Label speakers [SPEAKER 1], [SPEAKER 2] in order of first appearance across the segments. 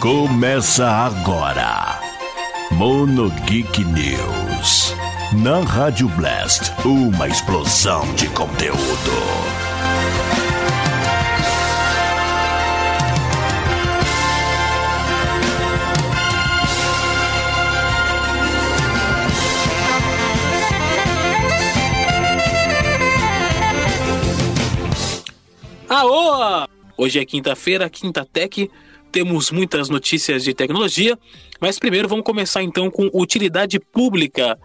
[SPEAKER 1] Começa agora. Mono Geek News. Na Rádio Blast, uma explosão de conteúdo.
[SPEAKER 2] Aô! Hoje é quinta-feira, Quinta Tech. Temos muitas notícias de tecnologia, mas primeiro vamos começar então com utilidade pública.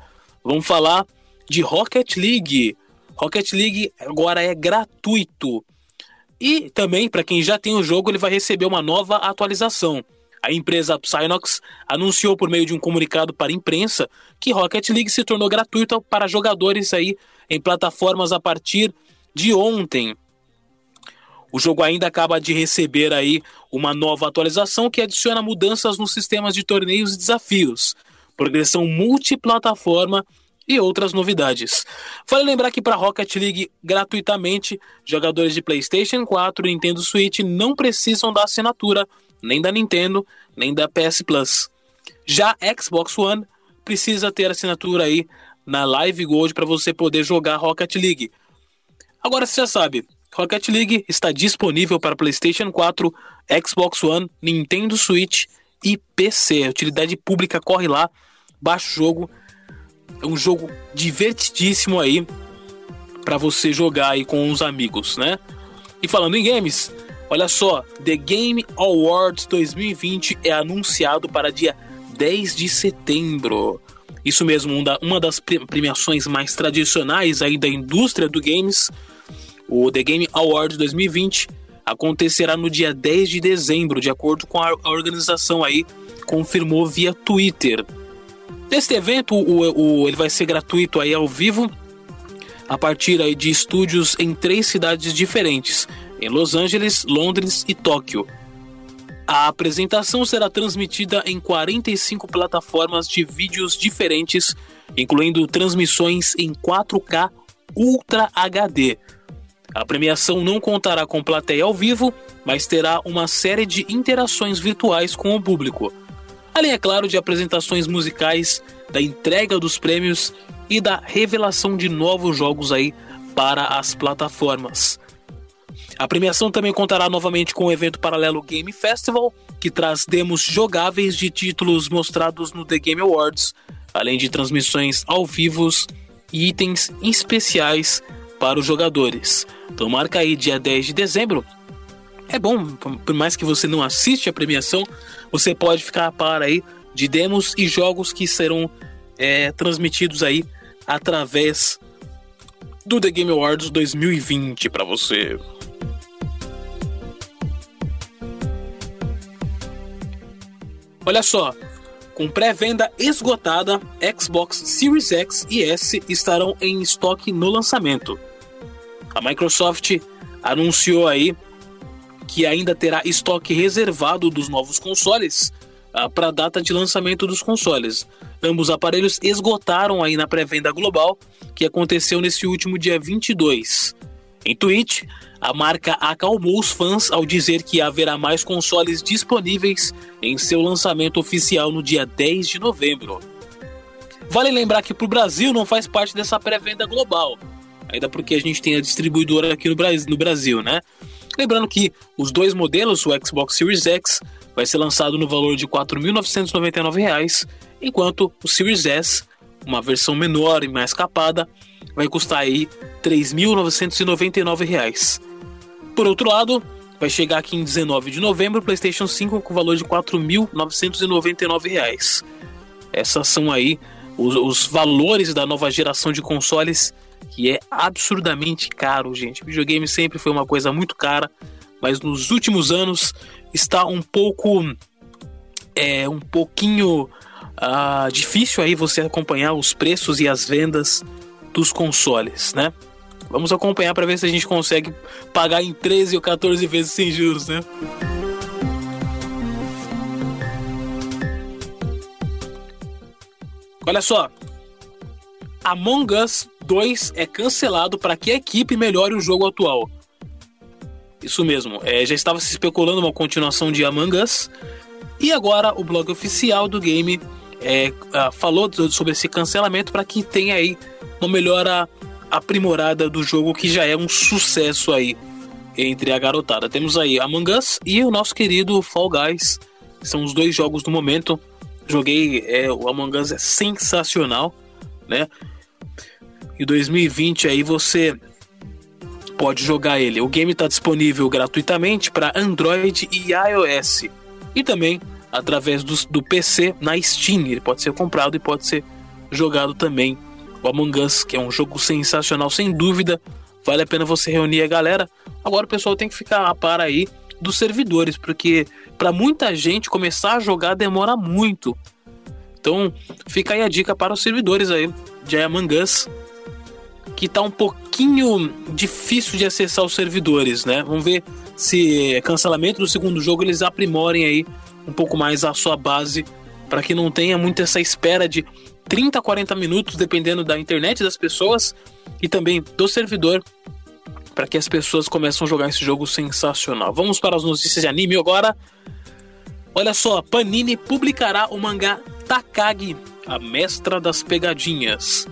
[SPEAKER 2] Vamos falar de Rocket League. Rocket League agora é gratuito. E também, para quem já tem o jogo, ele vai receber uma nova atualização. A empresa Psynox anunciou por meio de um comunicado para a imprensa que Rocket League se tornou gratuito para jogadores aí em plataformas a partir de ontem. O jogo ainda acaba de receber aí uma nova atualização que adiciona mudanças nos sistemas de torneios e desafios, progressão multiplataforma e outras novidades. Vale lembrar que para Rocket League gratuitamente, jogadores de PlayStation 4 e Nintendo Switch não precisam da assinatura nem da Nintendo, nem da PS Plus. Já Xbox One precisa ter assinatura aí na Live Gold para você poder jogar Rocket League. Agora você já sabe, Rocket League está disponível para PlayStation 4, Xbox One, Nintendo Switch e PC. A utilidade pública corre lá, baixa o jogo. É um jogo divertidíssimo aí para você jogar aí com os amigos, né? E falando em games, olha só, The Game Awards 2020 é anunciado para dia 10 de setembro. Isso mesmo, uma das premiações mais tradicionais aí da indústria do games o The Game Awards 2020 acontecerá no dia 10 de dezembro, de acordo com a organização aí, confirmou via Twitter. Este evento, o, o, ele vai ser gratuito aí ao vivo, a partir aí de estúdios em três cidades diferentes, em Los Angeles, Londres e Tóquio. A apresentação será transmitida em 45 plataformas de vídeos diferentes, incluindo transmissões em 4K Ultra HD, a premiação não contará com plateia ao vivo, mas terá uma série de interações virtuais com o público. Além, é claro, de apresentações musicais, da entrega dos prêmios e da revelação de novos jogos aí para as plataformas. A premiação também contará novamente com o evento paralelo Game Festival, que traz demos jogáveis de títulos mostrados no The Game Awards, além de transmissões ao vivo e itens especiais para os jogadores. Então marca aí dia 10 de dezembro. É bom, por mais que você não assiste a premiação, você pode ficar a par aí de demos e jogos que serão é, transmitidos aí através do The Game Awards 2020 para você. Olha só, com pré-venda esgotada, Xbox Series X e S estarão em estoque no lançamento. A Microsoft anunciou aí que ainda terá estoque reservado dos novos consoles uh, para a data de lançamento dos consoles. Ambos aparelhos esgotaram aí na pré-venda global, que aconteceu nesse último dia 22. Em tweet, a marca acalmou os fãs ao dizer que haverá mais consoles disponíveis em seu lançamento oficial no dia 10 de novembro. Vale lembrar que para o Brasil não faz parte dessa pré-venda global, ainda porque a gente tem a distribuidora aqui no Brasil, né? Lembrando que os dois modelos, o Xbox Series X vai ser lançado no valor de R$ 4.999, enquanto o Series S, uma versão menor e mais capada, vai custar aí R$ 3.999. Por outro lado, vai chegar aqui em 19 de novembro o PlayStation 5 com valor de R$ 4.999. Essas são aí os, os, valores da nova geração de consoles, que é absurdamente caro, gente. O videogame sempre foi uma coisa muito cara, mas nos últimos anos está um pouco. É um pouquinho uh, difícil aí você acompanhar os preços e as vendas dos consoles, né? Vamos acompanhar para ver se a gente consegue pagar em 13 ou 14 vezes sem juros, né? Olha só. Among Us 2 é cancelado para que a equipe melhore o jogo atual. Isso mesmo, é, já estava se especulando uma continuação de Among Us. E agora o blog oficial do game é, uh, falou sobre esse cancelamento para que tenha aí uma melhora aprimorada do jogo que já é um sucesso aí entre a garotada. Temos aí Among Us e o nosso querido Fall Guys. São os dois jogos do momento. Joguei, é, o Among Us é sensacional, né? Em 2020 aí você pode jogar ele. O game está disponível gratuitamente para Android e iOS. E também através do, do PC na Steam. Ele pode ser comprado e pode ser jogado também. O Among Us, que é um jogo sensacional, sem dúvida. Vale a pena você reunir a galera. Agora o pessoal tem que ficar a par aí dos servidores, porque para muita gente começar a jogar demora muito. Então fica aí a dica para os servidores aí de Among Us, que tá um pouquinho difícil de acessar os servidores, né? Vamos ver se cancelamento do segundo jogo eles aprimorem aí um pouco mais a sua base para que não tenha muito essa espera de 30 a 40 minutos, dependendo da internet das pessoas e também do servidor, para que as pessoas comecem a jogar esse jogo sensacional. Vamos para as notícias de anime agora. Olha só, Panini publicará o mangá Takagi, a mestra das pegadinhas.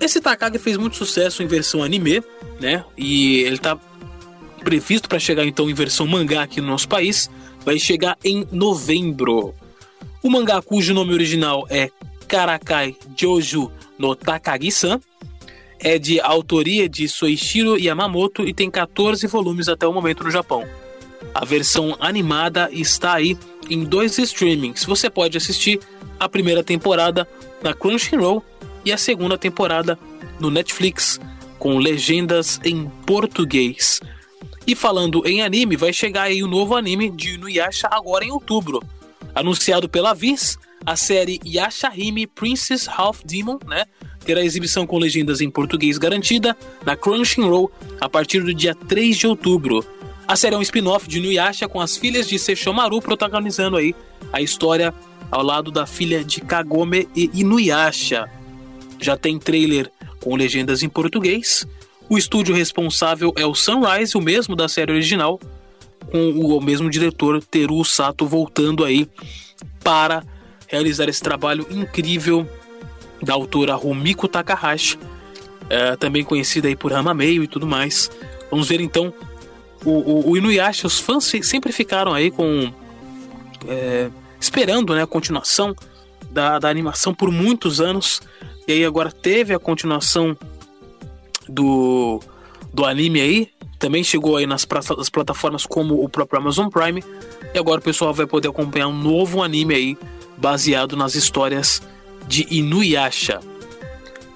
[SPEAKER 2] Esse Takagi fez muito sucesso em versão anime, né? E ele está previsto para chegar então em versão mangá aqui no nosso país vai chegar em novembro. O mangá cujo nome original é Karakai Joju no Takagi-san é de autoria de Soichiro Yamamoto e tem 14 volumes até o momento no Japão. A versão animada está aí em dois streamings. Você pode assistir a primeira temporada na Crunchyroll e a segunda temporada no Netflix, com legendas em português. E falando em anime, vai chegar aí o um novo anime de Inuyasha agora em outubro. Anunciado pela Viz, a série Yashahime Princess Half Demon, né? Terá exibição com legendas em português garantida na Crunchyroll a partir do dia 3 de outubro. A série é um spin-off de Inuyasha com as filhas de Seishomaru protagonizando aí a história ao lado da filha de Kagome e Inuyasha. Já tem trailer com legendas em português o estúdio responsável é o Sunrise, o mesmo da série original, com o mesmo diretor Teru Sato voltando aí para realizar esse trabalho incrível da autora Rumiko Takahashi, é, também conhecida aí por Hamameio e tudo mais. Vamos ver então o, o, o Inuyasha, os fãs sempre ficaram aí com é, esperando né, a continuação da, da animação por muitos anos e aí agora teve a continuação do, do anime aí. Também chegou aí nas, nas plataformas como o próprio Amazon Prime. E agora o pessoal vai poder acompanhar um novo anime aí, baseado nas histórias de Inuyasha.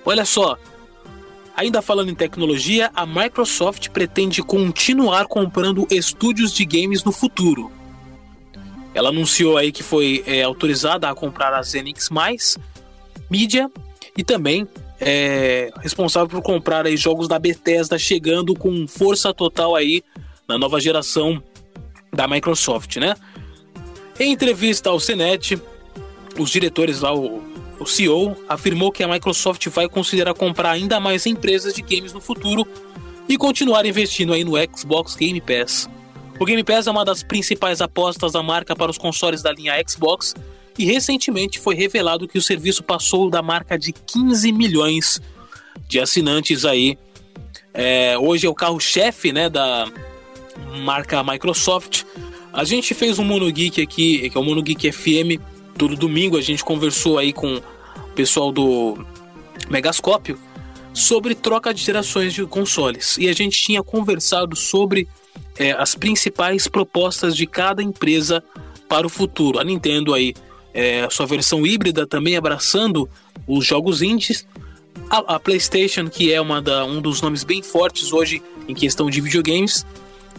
[SPEAKER 2] Olha só, ainda falando em tecnologia, a Microsoft pretende continuar comprando estúdios de games no futuro. Ela anunciou aí que foi é, autorizada a comprar a Zenix Media e também é, responsável por comprar aí jogos da Bethesda chegando com força total aí na nova geração da Microsoft, né? Em entrevista ao CNET, os diretores lá, o, o CEO, afirmou que a Microsoft vai considerar comprar ainda mais empresas de games no futuro e continuar investindo aí no Xbox Game Pass. O Game Pass é uma das principais apostas da marca para os consoles da linha Xbox e recentemente foi revelado que o serviço passou da marca de 15 milhões de assinantes aí. É, hoje é o carro-chefe né, da marca Microsoft. A gente fez um Mono Geek aqui, que é o Mono Geek FM, todo domingo a gente conversou aí com o pessoal do Megascópio sobre troca de gerações de consoles. E a gente tinha conversado sobre é, as principais propostas de cada empresa para o futuro. A Nintendo aí é, sua versão híbrida também abraçando os jogos indies. A, a PlayStation, que é uma da, um dos nomes bem fortes hoje em questão de videogames.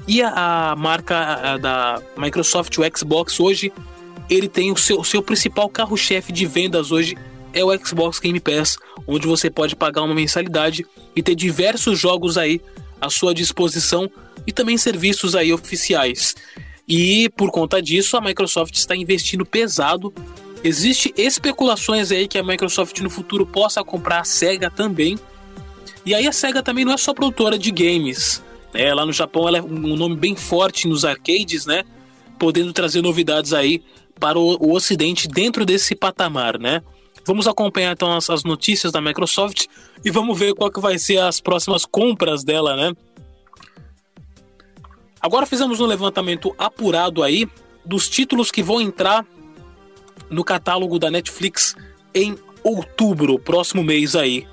[SPEAKER 2] E a, a marca a, da Microsoft, o Xbox, hoje, ele tem o seu, seu principal carro-chefe de vendas hoje é o Xbox Game Pass, onde você pode pagar uma mensalidade e ter diversos jogos aí à sua disposição e também serviços aí oficiais. E por conta disso, a Microsoft está investindo pesado. Existe especulações aí que a Microsoft no futuro possa comprar a Sega também. E aí a Sega também não é só produtora de games. Né? Lá no Japão ela é um nome bem forte nos arcades, né? podendo trazer novidades aí para o, o Ocidente dentro desse patamar, né? Vamos acompanhar então as, as, notícias da Microsoft e vamos ver qual que vai ser as próximas compras dela, né? Agora fizemos um levantamento apurado aí dos títulos que vão entrar no catálogo da Netflix em outubro, próximo mês aí.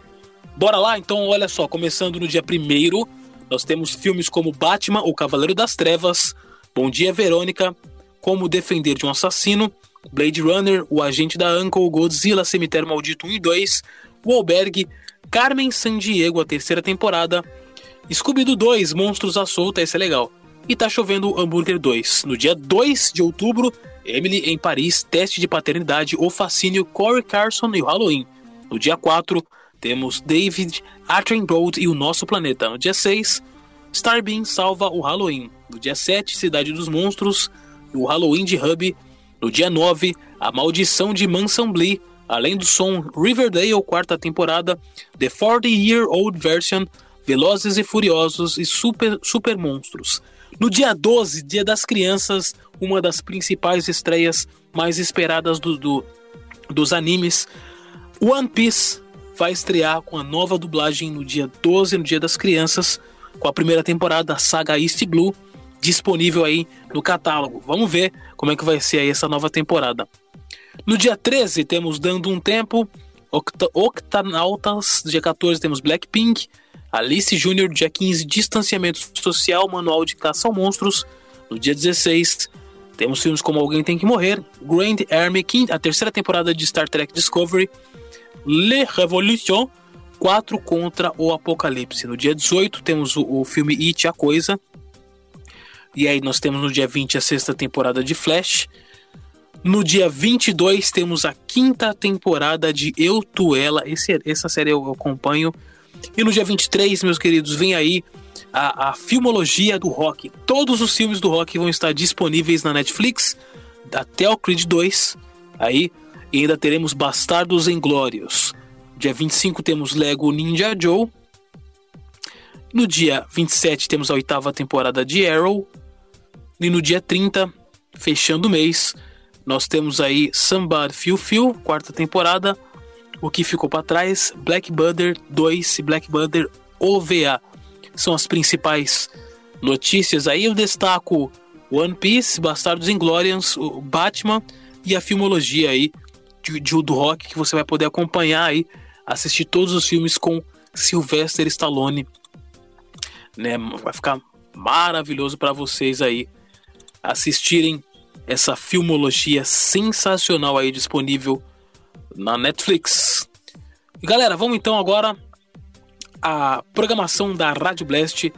[SPEAKER 2] Bora lá? Então, olha só, começando no dia 1 nós temos filmes como Batman, O Cavaleiro das Trevas, Bom Dia Verônica, Como Defender de um Assassino, Blade Runner, O Agente da Uncle, Godzilla, Cemitério Maldito 1 e 2, O Albergue, Carmen Sandiego, a terceira temporada, Scooby-Doo 2, Monstros à Solta, esse é legal. E Tá Chovendo Hambúrguer 2. No dia 2 de outubro, Emily em Paris, Teste de Paternidade, O Fascínio, Corey Carson e o Halloween. No dia 4, temos David Attenborough e o Nosso Planeta. No dia 6, Starbeam salva o Halloween. No dia 7, Cidade dos Monstros o Halloween de Hub. No dia 9, A Maldição de Mansambly, além do som Riverdale, quarta temporada, The 40 Year Old Version, Velozes e Furiosos e Super, Super Monstros. No dia 12, Dia das Crianças, uma das principais estreias mais esperadas do, do dos animes, One Piece vai estrear com a nova dublagem no dia 12, no Dia das Crianças, com a primeira temporada da saga East Blue disponível aí no catálogo. Vamos ver como é que vai ser aí essa nova temporada. No dia 13 temos Dando um Tempo, Oct Octanautas, dia 14 temos Blackpink, Alice Júnior, dia 15 Distanciamento Social, Manual de Caça ao Monstros, no dia 16 temos filmes como Alguém Tem Que Morrer, Grand Army, a terceira temporada de Star Trek Discovery, Le Revolution 4 contra o Apocalipse. No dia 18 temos o, o filme It, A Coisa. E aí nós temos no dia 20 a sexta temporada de Flash. No dia 22 temos a quinta temporada de Eu, Tu, Ela. Esse, essa série eu acompanho. E no dia 23, meus queridos, vem aí a, a filmologia do rock. Todos os filmes do rock vão estar disponíveis na Netflix até o Creed 2. Aí e ainda teremos Bastardos Inglórios. Dia 25 temos Lego Ninja Joe. No dia 27 temos a oitava temporada de Arrow. E no dia 30, fechando o mês, nós temos aí Somebody Feel Feel, quarta temporada. O que ficou para trás, Black Butter 2 e Black Butter OVA. São as principais notícias aí. Eu destaco One Piece, Bastardos Inglórios, o Batman e a filmologia aí de, de, do rock que você vai poder acompanhar aí, assistir todos os filmes com Sylvester Stallone. Né? Vai ficar maravilhoso para vocês aí assistirem essa filmologia sensacional aí disponível na Netflix. E galera, vamos então agora à programação da Rádio Blast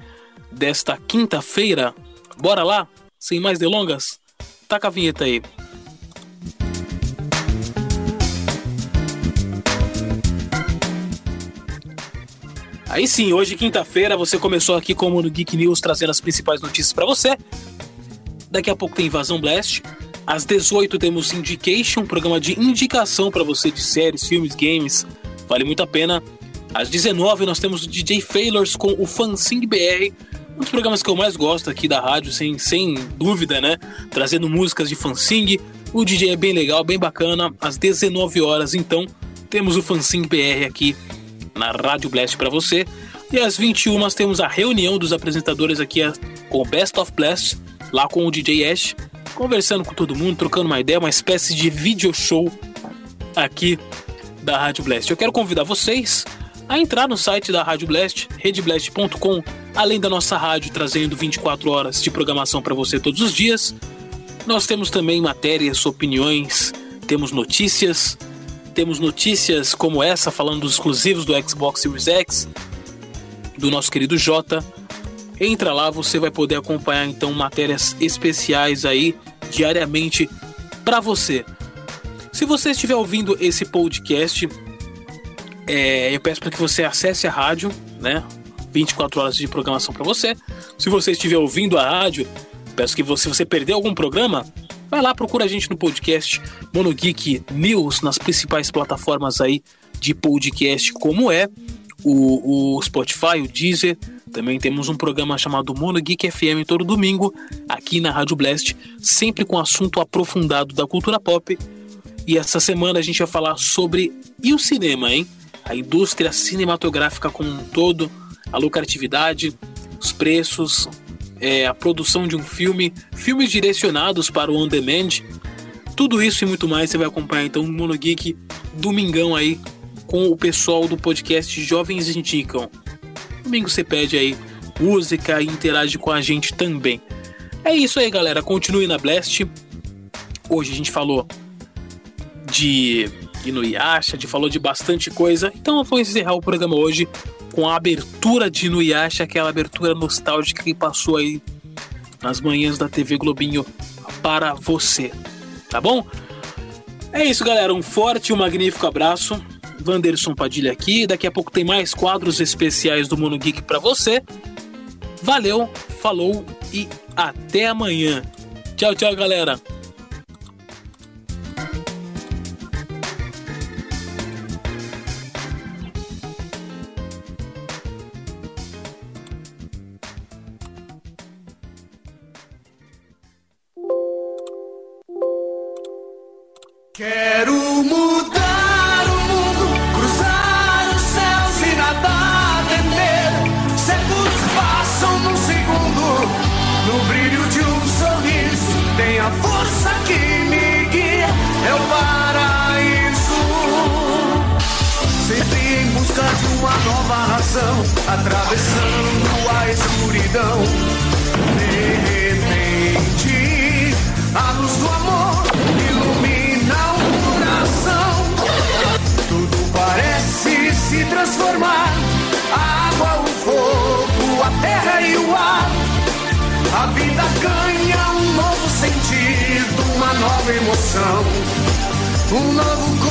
[SPEAKER 2] desta quinta-feira. Bora lá? Sem mais delongas? Taca a vinheta aí. Aí sim, hoje quinta-feira, você começou aqui como no Geek News trazendo as principais notícias para você. Daqui a pouco tem Invasão Blast. Às 18 temos Indication, programa de indicação para você de séries, filmes, games. Vale muito a pena. Às 19 nós temos o DJ Failors com o Fansing BR, um dos programas que eu mais gosto aqui da rádio, sem, sem dúvida, né? Trazendo músicas de Fansing. O DJ é bem legal, bem bacana. Às 19 horas, então, temos o Fansing BR aqui na Rádio Blast para você. E às 21 nós temos a reunião dos apresentadores aqui com o Best of Blast, lá com o DJ Ash, conversando com todo mundo, trocando uma ideia, uma espécie de video show aqui da Rádio Blast. Eu quero convidar vocês a entrar no site da Rádio Blast, redblast.com, além da nossa rádio trazendo 24 horas de programação para você todos os dias. Nós temos também matérias, opiniões, temos notícias, temos notícias como essa, falando dos exclusivos do Xbox Series X, do nosso querido Jota. Entra lá, você vai poder acompanhar então matérias especiais aí diariamente para você. Se você estiver ouvindo esse podcast, é, eu peço para que você acesse a rádio, né? 24 horas de programação para você. Se você estiver ouvindo a rádio, peço que você, se você perdeu algum programa, Vai lá, procura a gente no podcast Mono Geek News nas principais plataformas aí de podcast, como é o, o Spotify, o Deezer, Também temos um programa chamado Mono Geek FM todo domingo, aqui na Rádio Blast, sempre com assunto aprofundado da cultura pop. E essa semana a gente vai falar sobre e o cinema, hein? A indústria cinematográfica como um todo, a lucratividade, os preços, é, a produção de um filme, filmes direcionados para o on demand. Tudo isso e muito mais você vai acompanhar então no Mono Geek domingão aí com o pessoal do podcast Jovens Indicam. Domingo você pede aí música e interage com a gente também. É isso aí, galera. Continue na Blast. Hoje a gente falou de Inuyasha, de falou de bastante coisa. Então eu vou encerrar o programa hoje com a abertura de Inuyasha, aquela abertura nostálgica que passou aí nas manhãs da TV Globinho para você. Tá bom? É isso, galera. Um forte e um magnífico abraço. Wanderson Padilha aqui. Daqui a pouco tem mais quadros especiais do Mono Geek para você. Valeu, falou e até amanhã. Tchau, tchau, galera.
[SPEAKER 3] Atravessando a escuridão. De repente, a luz do amor ilumina o coração. Tudo parece se transformar: a água, o fogo, a terra e o ar. A vida ganha um novo sentido, uma nova emoção, um novo